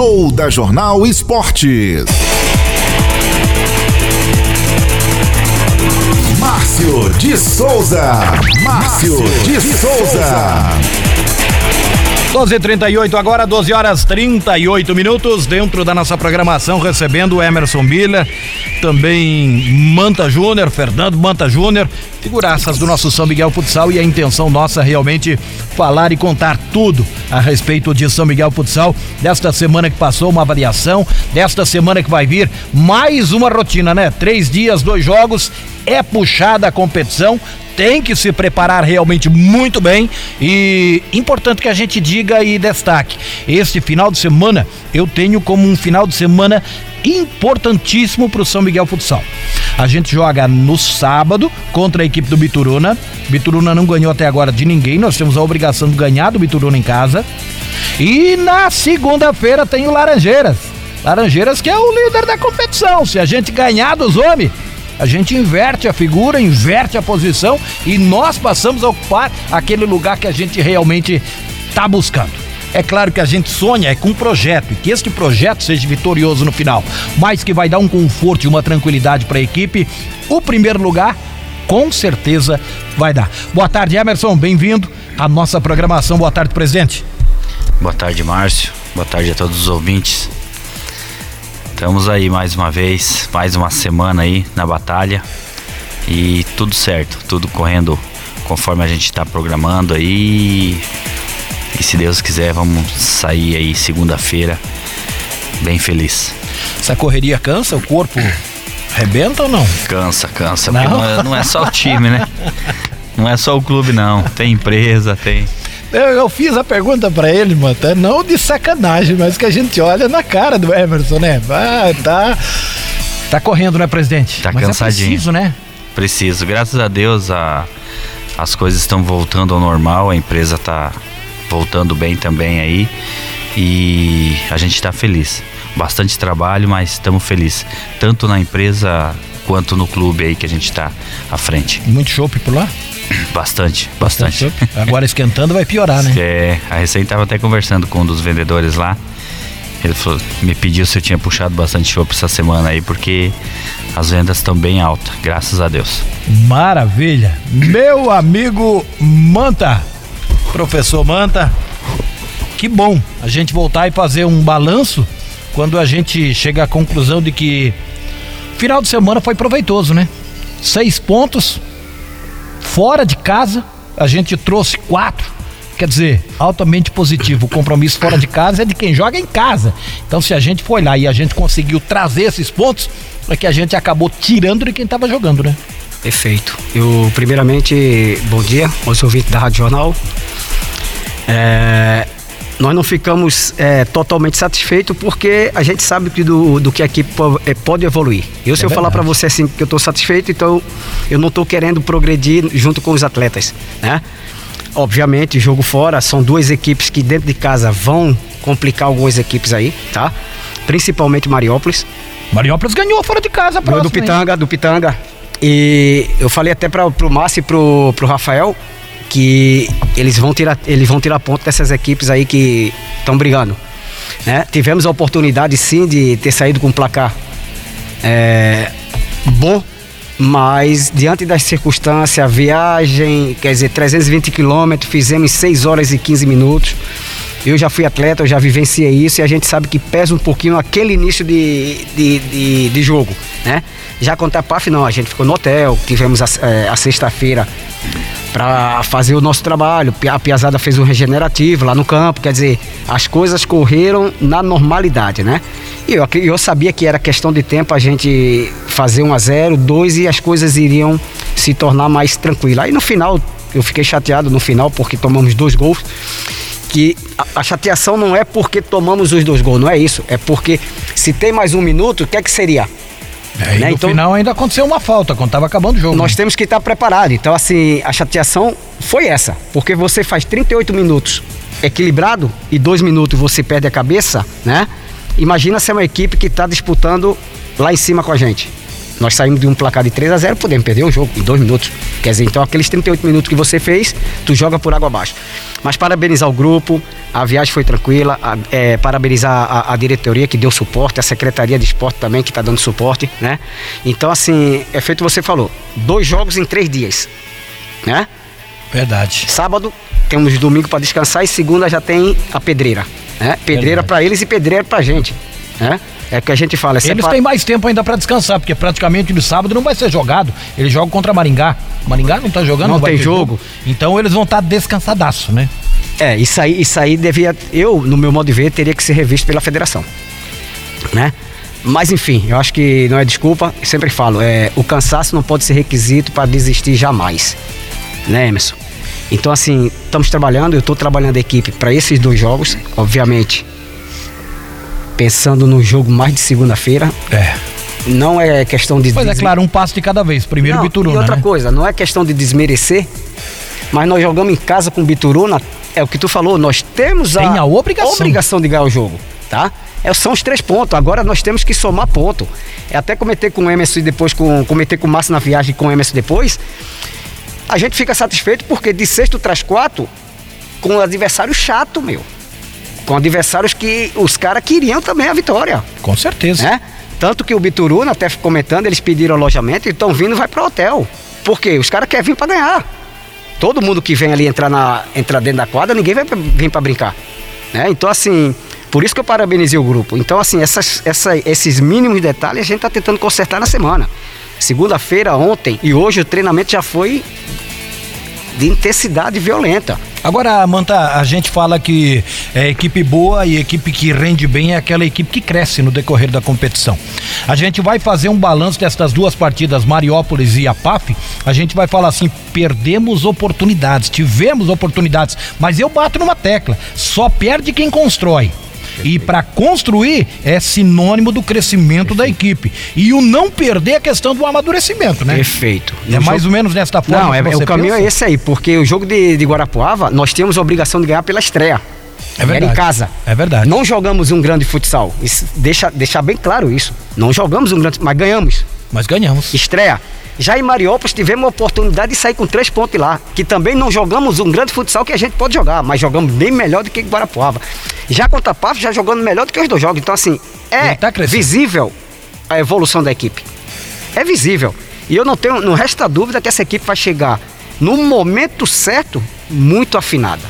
Show da Jornal Esportes. Márcio de Souza. Márcio de Souza. 12h38 agora, 12 horas 38 minutos, dentro da nossa programação, recebendo o Emerson Miller, também Manta Júnior, Fernando Manta Júnior, figuraças do nosso São Miguel Futsal e a intenção nossa realmente falar e contar tudo a respeito de São Miguel Futsal, desta semana que passou, uma avaliação, desta semana que vai vir, mais uma rotina, né? Três dias, dois jogos, é puxada a competição, tem que se preparar realmente muito bem e importante que a gente diga e destaque, este final de semana eu tenho como um final de semana importantíssimo para o São Miguel Futsal. A gente joga no sábado contra a equipe do Bituruna. Bituruna não ganhou até agora de ninguém, nós temos a obrigação de ganhar do Bituruna em casa. E na segunda-feira tem o Laranjeiras. Laranjeiras que é o líder da competição. Se a gente ganhar dos homens, a gente inverte a figura, inverte a posição e nós passamos a ocupar aquele lugar que a gente realmente está buscando. É claro que a gente sonha é com um projeto e que este projeto seja vitorioso no final, mas que vai dar um conforto e uma tranquilidade para a equipe. O primeiro lugar, com certeza, vai dar. Boa tarde, Emerson, bem-vindo à nossa programação. Boa tarde, presidente. Boa tarde, Márcio. Boa tarde a todos os ouvintes. Estamos aí mais uma vez, mais uma semana aí na batalha e tudo certo, tudo correndo conforme a gente está programando aí. E se Deus quiser, vamos sair aí segunda-feira bem feliz. Essa correria cansa? O corpo rebenta ou não? Cansa, cansa. Não, não é, não é só o time, né? Não é só o clube, não. Tem empresa, tem eu, eu fiz a pergunta para ele, mano, não de sacanagem, mas que a gente olha na cara do Emerson, né? Ah, tá. Tá correndo, né, presidente? Tá mas é cansadinho. É preciso, né? Preciso. Graças a Deus a, as coisas estão voltando ao normal, a empresa tá voltando bem também aí e a gente está feliz. Bastante trabalho, mas estamos felizes. Tanto na empresa quanto no clube aí que a gente está à frente. Muito chopp por lá? Bastante, bastante. bastante. Agora esquentando vai piorar, né? É, a recém estava até conversando com um dos vendedores lá. Ele falou, me pediu se eu tinha puxado bastante chopp essa semana aí, porque as vendas estão bem altas, graças a Deus. Maravilha! Meu amigo Manta, professor Manta, que bom a gente voltar e fazer um balanço quando a gente chega à conclusão de que Final de semana foi proveitoso, né? Seis pontos, fora de casa, a gente trouxe quatro. Quer dizer, altamente positivo. O compromisso fora de casa é de quem joga em casa. Então, se a gente foi lá e a gente conseguiu trazer esses pontos, é que a gente acabou tirando de quem estava jogando, né? Perfeito. Eu, primeiramente, bom dia aos ouvintes da Rádio Jornal. É, nós não ficamos é, totalmente satisfeitos porque a gente sabe que do, do que a equipe é, pode evoluir. Eu, se é eu falar para você assim que eu estou satisfeito, então eu não estou querendo progredir junto com os atletas, né? Obviamente, jogo fora, são duas equipes que dentro de casa vão complicar algumas equipes aí, tá? Principalmente Mariópolis. Mariópolis ganhou fora de casa, próximo, do Pitanga, hein? do Pitanga. E eu falei até para o Márcio e pro, pro Rafael que eles vão tirar, eles vão tirar ponto dessas equipes aí que estão brigando. Né? Tivemos a oportunidade sim de ter saído com um placar é, bom, mas diante das circunstâncias, a viagem, quer dizer, 320 quilômetros, fizemos em 6 horas e 15 minutos. Eu já fui atleta, eu já vivenciei isso e a gente sabe que pesa um pouquinho aquele início de, de, de, de jogo, né? Já contra a PAF não, a gente ficou no hotel, tivemos a, é, a sexta-feira para fazer o nosso trabalho. A Piazada fez um regenerativo lá no campo, quer dizer, as coisas correram na normalidade, né? E eu, eu sabia que era questão de tempo a gente fazer um a zero, dois e as coisas iriam se tornar mais tranquilas. Aí no final, eu fiquei chateado no final porque tomamos dois gols. Que a, a chateação não é porque tomamos os dois gols, não é isso. É porque se tem mais um minuto, o que é que seria? É, né? no então, final ainda aconteceu uma falta, quando estava acabando o jogo. Nós né? temos que estar preparados. Então, assim, a chateação foi essa. Porque você faz 38 minutos equilibrado e dois minutos você perde a cabeça, né? Imagina se é uma equipe que está disputando lá em cima com a gente. Nós saímos de um placar de 3 a 0 podemos perder o jogo em dois minutos. Quer dizer, então aqueles 38 minutos que você fez, tu joga por água abaixo. Mas parabenizar o grupo, a viagem foi tranquila, a, é, parabenizar a, a, diretoria que deu suporte, a Secretaria de Esporte também que está dando suporte, né? Então, assim, é feito você falou, dois jogos em três dias, né? Verdade. Sábado temos domingo para descansar e segunda já tem a pedreira, né? Pedreira para eles e pedreira para gente, né? É que a gente fala. É Eles têm mais tempo ainda para descansar, porque praticamente no sábado não vai ser jogado. Eles jogam contra Maringá. Maringá não tá jogando, não, não tem jogo. jogo. Então eles vão estar tá descansadaço, né? É, isso aí, isso aí devia. Eu, no meu modo de ver, teria que ser revisto pela federação. Né? Mas enfim, eu acho que não é desculpa, sempre falo, é, o cansaço não pode ser requisito para desistir jamais. Né, Emerson? Então, assim, estamos trabalhando, eu estou trabalhando a equipe para esses dois jogos, obviamente pensando no jogo mais de segunda-feira. É. Não é questão de. Mas é claro, um passo de cada vez. Primeiro não, Bituruna. E outra né? coisa, não é questão de desmerecer, mas nós jogamos em casa com o Bituruna. É o que tu falou, nós temos a, Tem a obrigação. obrigação de ganhar o jogo, tá? É, são os três pontos. Agora nós temos que somar ponto. É até cometer com o Emerson e depois com. Cometer com o Márcio na viagem com o Emerson depois. A gente fica satisfeito porque de sexto traz quatro com um adversário chato, meu com adversários que os caras queriam também a vitória. Com certeza. Né? Tanto que o Bituruna, até comentando, eles pediram alojamento e estão vindo vai para o hotel. Por quê? Os caras querem vir para ganhar. Todo mundo que vem ali entrar, na, entrar dentro da quadra, ninguém vai vir para brincar. Né? Então, assim, por isso que eu parabenizei o grupo. Então, assim, essas, essa, esses mínimos detalhes a gente está tentando consertar na semana. Segunda-feira, ontem e hoje o treinamento já foi de intensidade violenta. Agora, Manta, a gente fala que é equipe boa e equipe que rende bem é aquela equipe que cresce no decorrer da competição. A gente vai fazer um balanço destas duas partidas, Mariópolis e APAF. A gente vai falar assim: perdemos oportunidades, tivemos oportunidades, mas eu bato numa tecla: só perde quem constrói. E para construir é sinônimo do crescimento Perfeito. da equipe. E o não perder é a questão do amadurecimento, né? Perfeito. No é jogo... mais ou menos desta forma. Não, é, o caminho pensa? é esse aí, porque o jogo de, de Guarapuava, nós temos a obrigação de ganhar pela estreia. É verdade. Era em casa. É verdade. Não jogamos um grande futsal. Isso, deixa, deixar bem claro isso. Não jogamos um grande, mas ganhamos. Mas ganhamos. Estreia. Já em Mariópolis tivemos a oportunidade de sair com três pontos lá, que também não jogamos um grande futsal que a gente pode jogar, mas jogamos bem melhor do que Guarapuava. Já contra a PAF, já jogando melhor do que os dois jogos. Então, assim, é tá visível a evolução da equipe. É visível. E eu não tenho, não resta dúvida que essa equipe vai chegar no momento certo, muito afinada.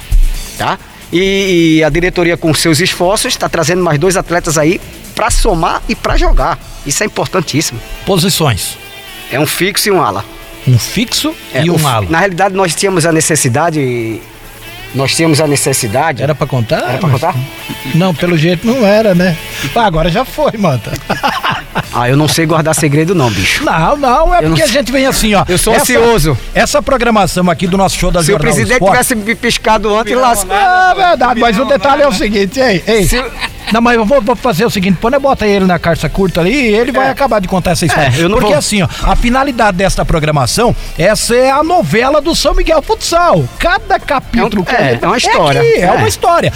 Tá? E, e a diretoria, com seus esforços, está trazendo mais dois atletas aí para somar e para jogar. Isso é importantíssimo. Posições. É um fixo e um ala. Um fixo é, e um, um ala. Na realidade, nós tínhamos a necessidade. Nós tínhamos a necessidade. Era para contar? Era para contar? Não, pelo jeito não era, né? Ah, agora já foi, manta. Ah, eu não sei guardar segredo, não, bicho. Não, não, é eu porque não... a gente vem assim, ó. Eu sou essa, ansioso. Essa programação aqui do nosso show da Se Jornal o presidente Esporte, tivesse me piscado antes, lá. É verdade, mas o detalhe é o seguinte, ei, ei. Se... Não, mas eu vou, vou fazer o seguinte, quando eu bota ele na carça curta ali, ele vai é. acabar de contar essa história. É, Porque vou... assim, ó, a finalidade desta programação, essa é a novela do São Miguel Futsal. Cada capítulo... É, um, é, é uma história. É, aqui, é uma história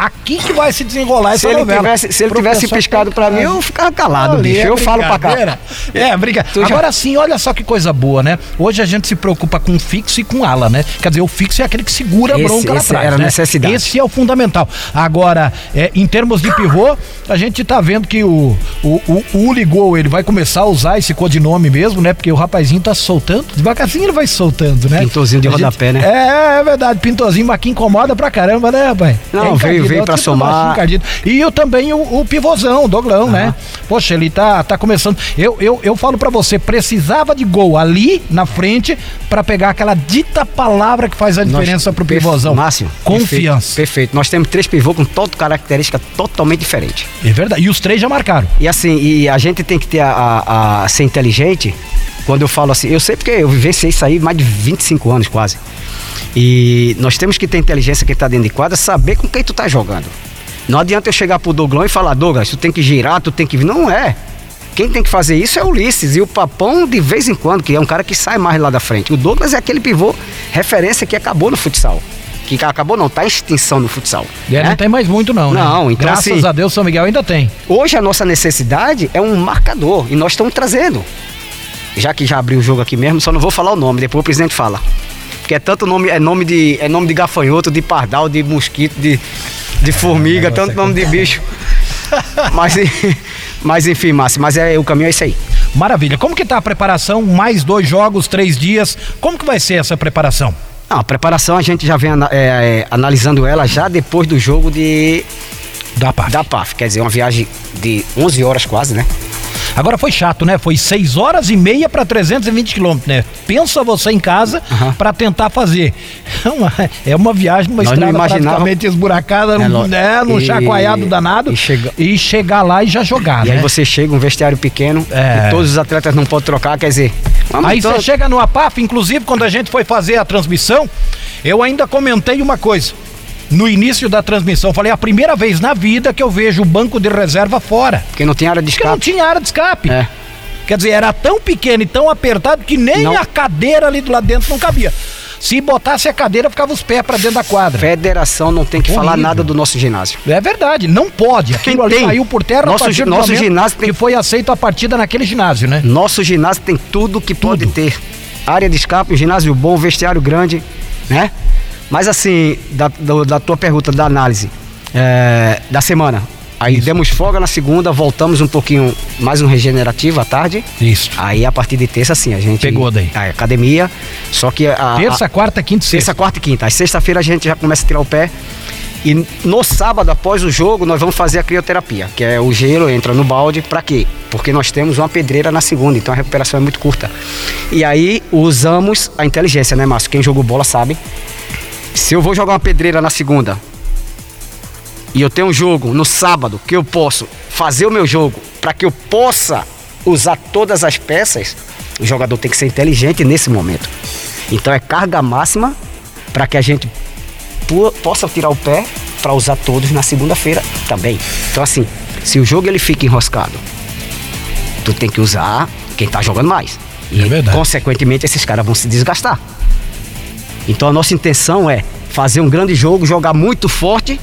aqui que vai se desenrolar se essa ele novela. Tivesse, se ele tivesse piscado para mim, eu ficava calado, Ali, bicho. É eu falo para cá. É, briga. Agora já... sim, olha só que coisa boa, né? Hoje a gente se preocupa com fixo e com ala, né? Quer dizer, o fixo é aquele que segura esse, a bronca lá atrás. Era né? necessidade. Esse é o fundamental. Agora, é, em termos de pivô, a gente tá vendo que o, o, o, o Ligou, ele vai começar a usar esse codinome mesmo, né? Porque o rapazinho tá soltando, devagarzinho ele vai soltando, né? Pintozinho de rodapé, gente... né? É, é verdade, pintozinho, mas que incomoda pra caramba, né, rapaz? Não, é veio, veio pra somar. E eu também o, o pivôzão, o Doglão, ah. né? Poxa, ele tá, tá começando. Eu, eu, eu falo para você, precisava de gol ali na frente para pegar aquela dita palavra que faz a diferença Nós, pro pivôzão. Márcio, confiança. Perfeito, perfeito. Nós temos três pivôs com toda característica totalmente diferente. É verdade. E os três já marcaram. E assim, e a gente tem que ter a, a, a ser inteligente. Quando eu falo assim, eu sei porque eu vivenciei isso aí mais de 25 anos quase. E nós temos que ter inteligência que está dentro de quadra, saber com quem tu tá jogando. Não adianta eu chegar pro Douglão e falar, Douglas, tu tem que girar, tu tem que vir. Não é. Quem tem que fazer isso é o Ulisses e o Papão de vez em quando, que é um cara que sai mais lá da frente. O Douglas é aquele pivô referência que acabou no futsal. Que acabou não, tá em extinção no futsal. E né? não tem mais muito não, né? Não, então Graças assim, a Deus São Miguel ainda tem. Hoje a nossa necessidade é um marcador e nós estamos trazendo. Já que já abriu o jogo aqui mesmo, só não vou falar o nome, depois o presidente fala. Porque é tanto nome, é nome de, é nome de gafanhoto, de pardal, de mosquito, de, de formiga, tanto nome de bicho. mas, mas enfim, Márcio, mas é, o caminho é esse aí. Maravilha. Como que tá a preparação? Mais dois jogos, três dias. Como que vai ser essa preparação? Não, a preparação a gente já vem é, é, analisando ela já depois do jogo de da PAF. Da PAF, quer dizer, uma viagem de 11 horas quase, né? Agora foi chato, né? Foi 6 horas e meia para 320 quilômetros, né? Pensa você em casa uhum. para tentar fazer. É uma, é uma viagem, uma Nós estrada praticamente esburacada, é, num, né? num e, chacoalhado danado. E, chega... e, chegar lá e já jogar, e né? aí você chega, um vestiário pequeno, é. todos os atletas não podem trocar, quer dizer... Aí você chega no APAF, inclusive quando a gente foi fazer a transmissão, eu ainda comentei uma coisa no início da transmissão. Falei, é a primeira vez na vida que eu vejo o banco de reserva fora. Porque não tinha área de escape. Porque não tinha área de escape. É. Quer dizer, era tão pequeno e tão apertado que nem não. a cadeira ali do lado dentro não cabia. Se botasse a cadeira, ficava os pés para dentro da quadra. Federação não tem que Horrível. falar nada do nosso ginásio. É verdade, não pode. Aquilo ali caiu por terra nosso, a nosso ginásio tem... que foi aceito a partida naquele ginásio, né? Nosso ginásio tem tudo que tudo. pode ter. Área de escape, um ginásio bom, vestiário grande, né? Mas assim, da, da, da tua pergunta, da análise é, da semana. Aí Isso. demos folga na segunda, voltamos um pouquinho mais um regenerativo à tarde. Isso. Aí a partir de terça, sim, a gente. Pegou daí. A academia. Só que. A, terça, a, quarta, quinta e Terça, quarta e quinta. Aí sexta-feira a gente já começa a tirar o pé. E no sábado, após o jogo, nós vamos fazer a crioterapia, que é o gelo entra no balde. Para quê? Porque nós temos uma pedreira na segunda, então a recuperação é muito curta. E aí usamos a inteligência, né, Márcio? Quem jogou bola sabe. Se eu vou jogar uma pedreira na segunda e eu tenho um jogo no sábado que eu posso fazer o meu jogo para que eu possa usar todas as peças, o jogador tem que ser inteligente nesse momento. Então é carga máxima para que a gente possa tirar o pé para usar todos na segunda-feira também. Então assim, se o jogo ele fica enroscado, tu tem que usar quem tá jogando mais. E é consequentemente esses caras vão se desgastar. Então a nossa intenção é fazer um grande jogo, jogar muito forte,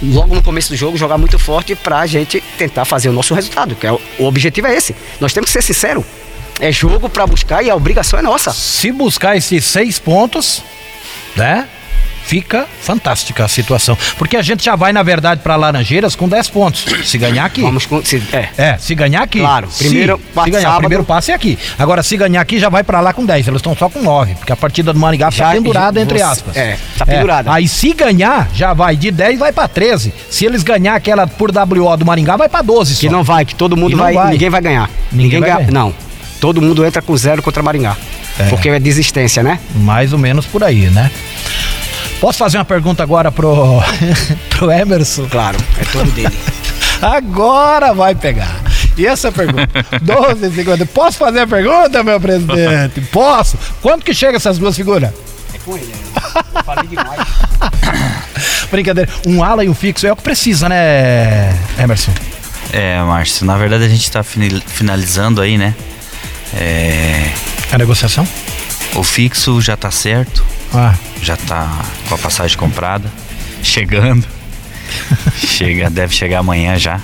logo no começo do jogo, jogar muito forte para a gente tentar fazer o nosso resultado, que é o, objetivo é esse. Nós temos que ser sinceros. É jogo para buscar e a obrigação é nossa. Se buscar esses seis pontos, né? Fica fantástica a situação. Porque a gente já vai, na verdade, para Laranjeiras com 10 pontos. Se ganhar aqui. Vamos com, se, é. é, se ganhar aqui. Claro, primeiro se, se ganhar, sábado. primeiro passo é aqui. Agora, se ganhar aqui, já vai para lá com 10. Eles estão só com 9, porque a partida do Maringá já, tá pendurada, entre aspas. É, tá pendurada. É. Aí, se ganhar, já vai de 10 vai para 13. Se eles ganhar aquela por WO do Maringá, vai para 12 só. Que não vai, que todo mundo vai, vai, ninguém vai ganhar. Ninguém, ninguém vai ganhar. Não. Todo mundo entra com zero contra Maringá. É. Porque é desistência, né? Mais ou menos por aí, né? Posso fazer uma pergunta agora pro, pro Emerson? Claro, é todo dele. agora vai pegar. E essa pergunta? 12 segundos. Posso fazer a pergunta, meu presidente? Posso? Quanto que chega essas duas figuras? É com ele, né? Eu falei demais. Brincadeira. Um ala e um fixo é o que precisa, né, Emerson? É, Márcio, na verdade a gente está finalizando aí, né? É... A negociação? O fixo já está certo. Ah. Já tá com a passagem comprada, chegando. Chega, deve chegar amanhã já.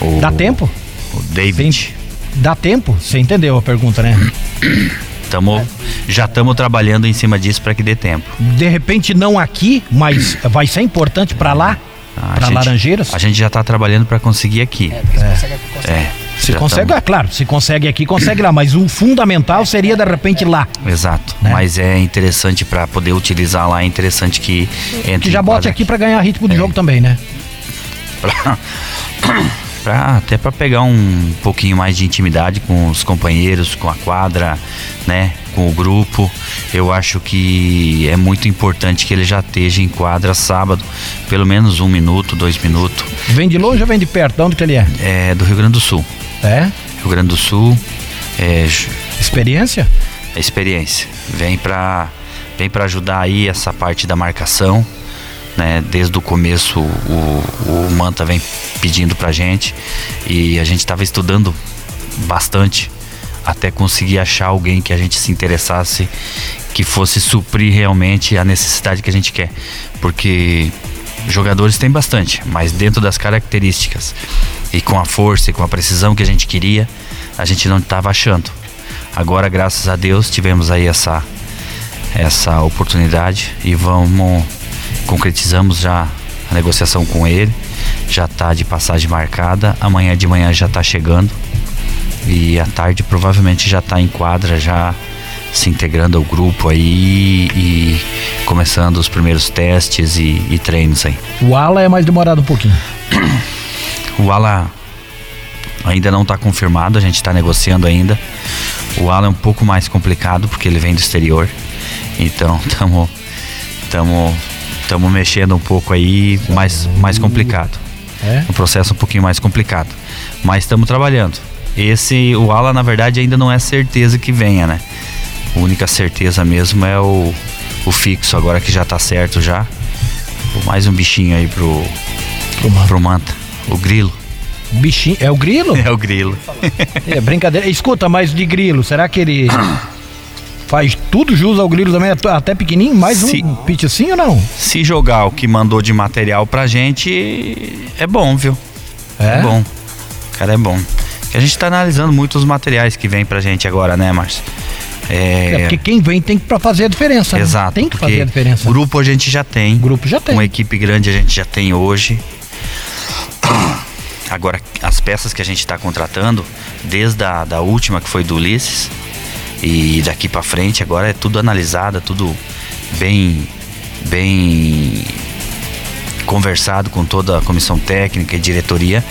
O, Dá tempo? O David. Dá tempo? Você entendeu a pergunta, né? Tamo, é. Já estamos trabalhando em cima disso para que dê tempo. De repente não aqui, mas vai ser importante para lá? Para Laranjeiras? A gente já está trabalhando para conseguir aqui. É, é. Se Já consegue, é claro, se consegue aqui, consegue lá, mas o fundamental seria de repente lá. Exato. Né? Mas é interessante para poder utilizar lá, é interessante que entre. Que já bote aqui para ganhar ritmo de é. jogo também, né? Pra... pra, até para pegar um pouquinho mais de intimidade com os companheiros, com a quadra, né, com o grupo. Eu acho que é muito importante que ele já esteja em quadra sábado, pelo menos um minuto, dois minutos. Vem de longe ou vem de perto? De onde que ele é? É do Rio Grande do Sul. É? Rio Grande do Sul. É, experiência? É experiência. Vem para vem para ajudar aí essa parte da marcação. Né, desde o começo o, o Manta vem pedindo pra gente e a gente estava estudando bastante até conseguir achar alguém que a gente se interessasse que fosse suprir realmente a necessidade que a gente quer. Porque jogadores tem bastante, mas dentro das características e com a força e com a precisão que a gente queria, a gente não estava achando. Agora, graças a Deus, tivemos aí essa essa oportunidade e vamos concretizamos já a negociação com ele. Já está de passagem marcada. Amanhã de manhã já está chegando e à tarde provavelmente já está em quadra já se integrando ao grupo aí e começando os primeiros testes e, e treinos aí. O ala é mais demorado um pouquinho. O ala ainda não está confirmado, a gente está negociando ainda. O ala é um pouco mais complicado porque ele vem do exterior. Então estamos estamos estamos mexendo um pouco aí, mais mais complicado. É? Um processo um pouquinho mais complicado. Mas estamos trabalhando. Esse o ala na verdade ainda não é certeza que venha, né? A única certeza mesmo é o, o fixo, agora que já tá certo já. Mais um bichinho aí pro, Pro pro manta. O grilo. Bichinho. É o grilo? É o grilo. É brincadeira. Escuta, mas de grilo, será que ele faz tudo jus ao grilo também, até pequenininho? Mais Se- um pitch assim ou não? Se jogar o que mandou de material pra gente, é bom, viu? É, bom. Cara, é bom. A gente tá analisando muito os materiais que vem pra gente agora, né, Márcio? É É, porque quem vem tem que fazer a diferença. né? exato. Tem que fazer a diferença. Grupo a gente já tem. Grupo já tem. Uma equipe grande a gente já tem hoje. Agora, as peças que a gente está contratando, desde a da última que foi do Ulisses, e daqui para frente, agora é tudo analisado, tudo bem, bem conversado com toda a comissão técnica e diretoria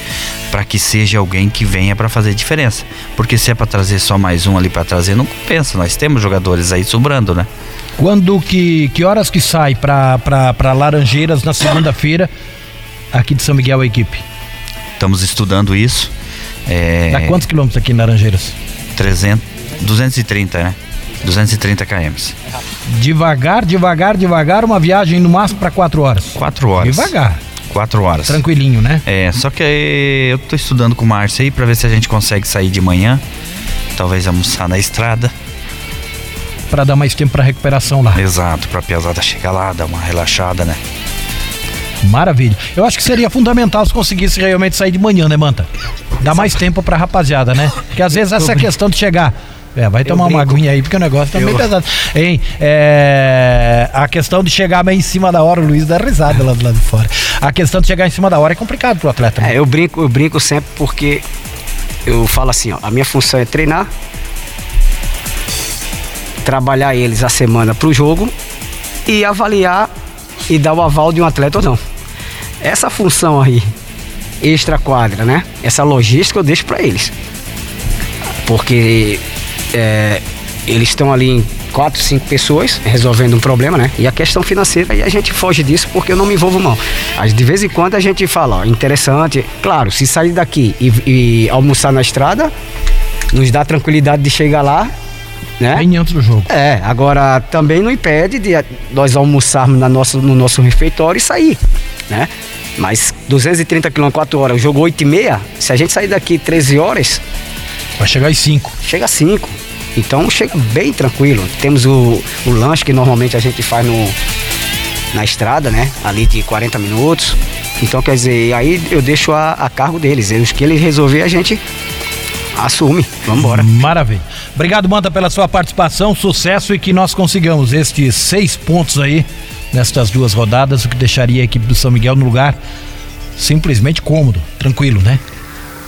para que seja alguém que venha para fazer diferença. Porque se é para trazer só mais um ali para trazer, não compensa. Nós temos jogadores aí sobrando, né? Quando que, que horas que sai pra Laranjeiras na segunda-feira aqui de São Miguel a equipe? Estamos estudando isso. É, Dá quantos quilômetros aqui em Laranjeiras? 300, 230, né? 230 km. Devagar, devagar, devagar, uma viagem no máximo pra quatro horas. 4 horas. Devagar, 4 horas. tranquilinho, né? É, só que eu tô estudando com o Márcio aí pra ver se a gente consegue sair de manhã. Talvez almoçar na estrada. Pra dar mais tempo pra recuperação lá. Exato, pra piazada chegar lá, dar uma relaxada, né? Maravilha. Eu acho que seria fundamental se conseguisse realmente sair de manhã, né, Manta? Dá mais tempo pra rapaziada, né? Porque às vezes essa questão de chegar. É, vai tomar uma aguinha aí, porque o negócio tá meio pesado. Hein? É, a questão de chegar bem em cima da hora, o Luiz dá risada lá do lado de fora. A questão de chegar em cima da hora é complicado pro atleta, né? É, eu brinco, eu brinco sempre porque eu falo assim, ó, a minha função é treinar, trabalhar eles a semana pro jogo e avaliar e dar o aval de um atleta ou não. Essa função aí, extra quadra, né? Essa logística eu deixo para eles. Porque é, eles estão ali em quatro, cinco pessoas resolvendo um problema, né? E a questão financeira, aí a gente foge disso porque eu não me envolvo mal. De vez em quando a gente fala, ó, interessante. Claro, se sair daqui e, e almoçar na estrada, nos dá tranquilidade de chegar lá, né? Bem antes do jogo. É, agora também não impede de nós almoçarmos na nossa, no nosso refeitório e sair, né? Mas 230 km 4 horas, o jogo 8 e meia, se a gente sair daqui 13 horas, Vai chegar às 5. chega a 5. Então chega bem tranquilo. Temos o, o lanche que normalmente a gente faz no, na estrada, né? Ali de 40 minutos. Então quer dizer, aí eu deixo a, a cargo deles. Os que eles resolver a gente assume. Vamos embora. Maravilha. Obrigado, Manta, pela sua participação, sucesso e que nós consigamos estes seis pontos aí nestas duas rodadas, o que deixaria a equipe do São Miguel no lugar simplesmente cômodo, tranquilo, né?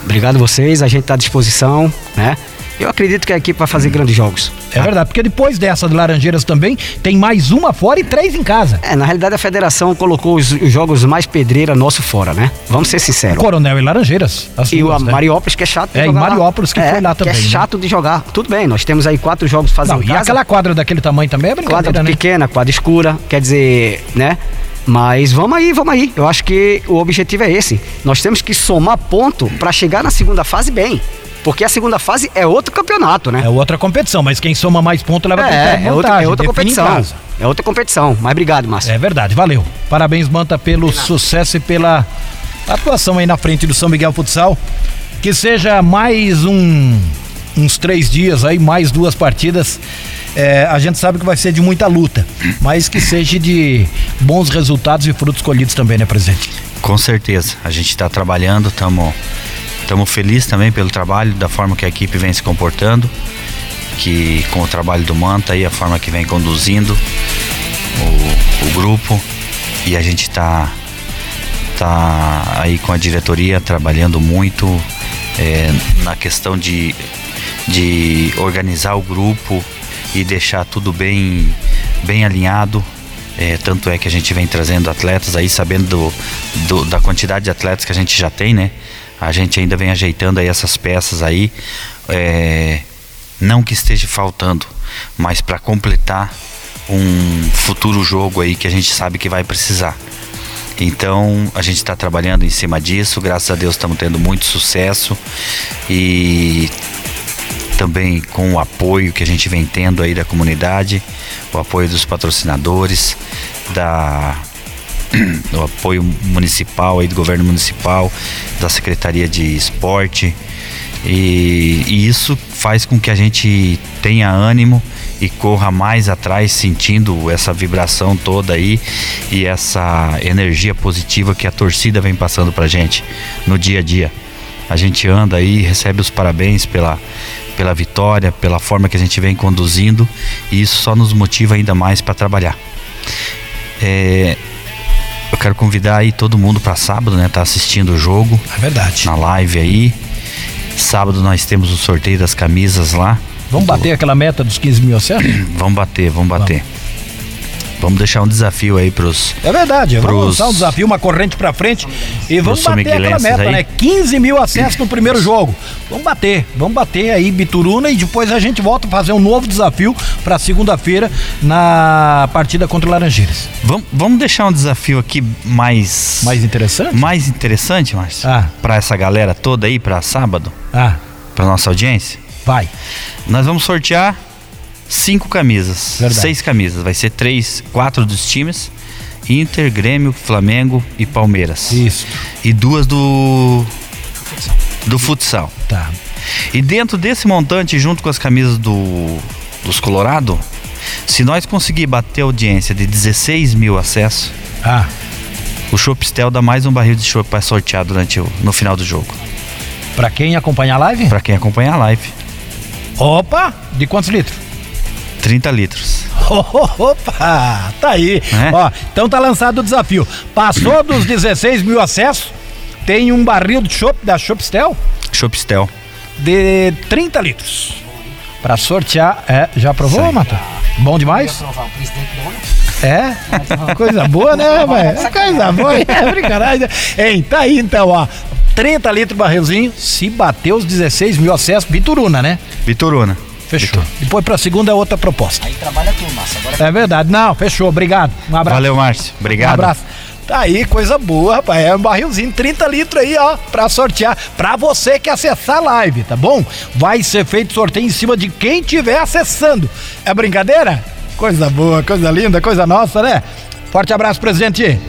Obrigado vocês, a gente está à disposição, né? Eu acredito que a equipe vai fazer grandes jogos. É verdade, porque depois dessa de Laranjeiras também tem mais uma fora e três em casa. É, na realidade a federação colocou os, os jogos mais pedreira nosso fora, né? Vamos ser sinceros. Coronel e Laranjeiras. as E o duas, né? Mariópolis que é chato de É, jogar lá. Mariópolis que foi lá também, Que é né? chato de jogar. Tudo bem, nós temos aí quatro jogos fazendo Não, e casa. aquela quadra daquele tamanho também é quadra brincadeira, né? pequena, quadra escura, quer dizer, né? Mas vamos aí, vamos aí. Eu acho que o objetivo é esse. Nós temos que somar ponto para chegar na segunda fase bem. Porque a segunda fase é outro campeonato, né? É outra competição, mas quem soma mais pontos leva É, é outra, é outra competição. É outra competição. Mas obrigado, Márcio. É verdade, valeu. Parabéns, Manta, pelo sucesso e pela atuação aí na frente do São Miguel Futsal. Que seja mais um, uns três dias aí, mais duas partidas. É, a gente sabe que vai ser de muita luta, mas que seja de bons resultados e frutos colhidos também, né, presidente? Com certeza. A gente está trabalhando, estamos Estamos felizes também pelo trabalho, da forma que a equipe vem se comportando, que com o trabalho do Manta e a forma que vem conduzindo o, o grupo. E a gente está tá aí com a diretoria trabalhando muito é, na questão de, de organizar o grupo e deixar tudo bem, bem alinhado. É, tanto é que a gente vem trazendo atletas aí, sabendo do, do, da quantidade de atletas que a gente já tem, né? A gente ainda vem ajeitando aí essas peças aí. É, não que esteja faltando, mas para completar um futuro jogo aí que a gente sabe que vai precisar. Então a gente está trabalhando em cima disso, graças a Deus estamos tendo muito sucesso e também com o apoio que a gente vem tendo aí da comunidade, o apoio dos patrocinadores, da o apoio municipal aí do governo municipal, da Secretaria de Esporte e, e isso faz com que a gente tenha ânimo e corra mais atrás sentindo essa vibração toda aí e essa energia positiva que a torcida vem passando pra gente no dia a dia. A gente anda aí, recebe os parabéns pela, pela vitória, pela forma que a gente vem conduzindo e isso só nos motiva ainda mais para trabalhar. É, eu quero convidar aí todo mundo para sábado, né? Tá assistindo o jogo. É verdade. Na live aí. Sábado nós temos o sorteio das camisas lá. Vamos bater aquela meta dos 15 mil acessos? Vamos bater, vamos bater. Vamos deixar um desafio aí pros. É verdade, vamos Pros- lançar um desafio, uma corrente pra frente e vamos bater aquela meta, aí. né? 15 mil acessos no primeiro jogo. Vamos bater, vamos bater aí Bituruna e depois a gente volta a fazer um novo desafio pra segunda-feira na partida contra o Laranjeiras. Vamos, vamos deixar um desafio aqui mais. Mais interessante? mais interessante, Márcio? Ah. Pra essa galera toda aí, pra sábado, Ah, pra nossa audiência. vai. Nós vamos sortear cinco camisas. Verdade. Seis camisas. Vai ser três, quatro dos times. Inter, Grêmio, Flamengo e Palmeiras. Isso. E duas do. Do futsal. Tá. E dentro desse montante, junto com as camisas do, dos Colorado, se nós conseguir bater a audiência de 16 mil acessos, Ah, o Chopistel dá mais um barril de chopp para sortear durante o, no final do jogo. pra quem acompanha a live? Para quem acompanha a live. Opa, de quantos litros? 30 litros. Opa, tá aí. É? Ó, então tá lançado o desafio. Passou dos 16 mil acessos, tem um barril de chopp da Shopstel Chopistel. de 30 litros. Pra sortear, é, já provou. Mata? Bom demais? É? Coisa boa, né, velho? Coisa boa, é brincadeira. Hein, tá aí então, ó. 30 litros barrilzinho, se bater os 16 mil acessos, Bituruna, né? Vitoruna. Fechou. Depois pra segunda é outra proposta. Aí trabalha tu, massa. Agora É verdade. Não, fechou. Obrigado. Um abraço. Valeu, Márcio. Obrigado. Um abraço. Tá aí, coisa boa, rapaz. É um barrilzinho, 30 litros aí, ó, pra sortear. Pra você que acessar a live, tá bom? Vai ser feito sorteio em cima de quem tiver acessando. É brincadeira? Coisa boa, coisa linda, coisa nossa, né? Forte abraço, presidente.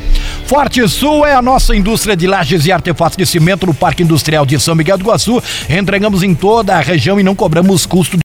Forte Sul é a nossa indústria de lajes e artefatos de cimento no Parque Industrial de São Miguel do Iguaçu. Entregamos em toda a região e não cobramos custo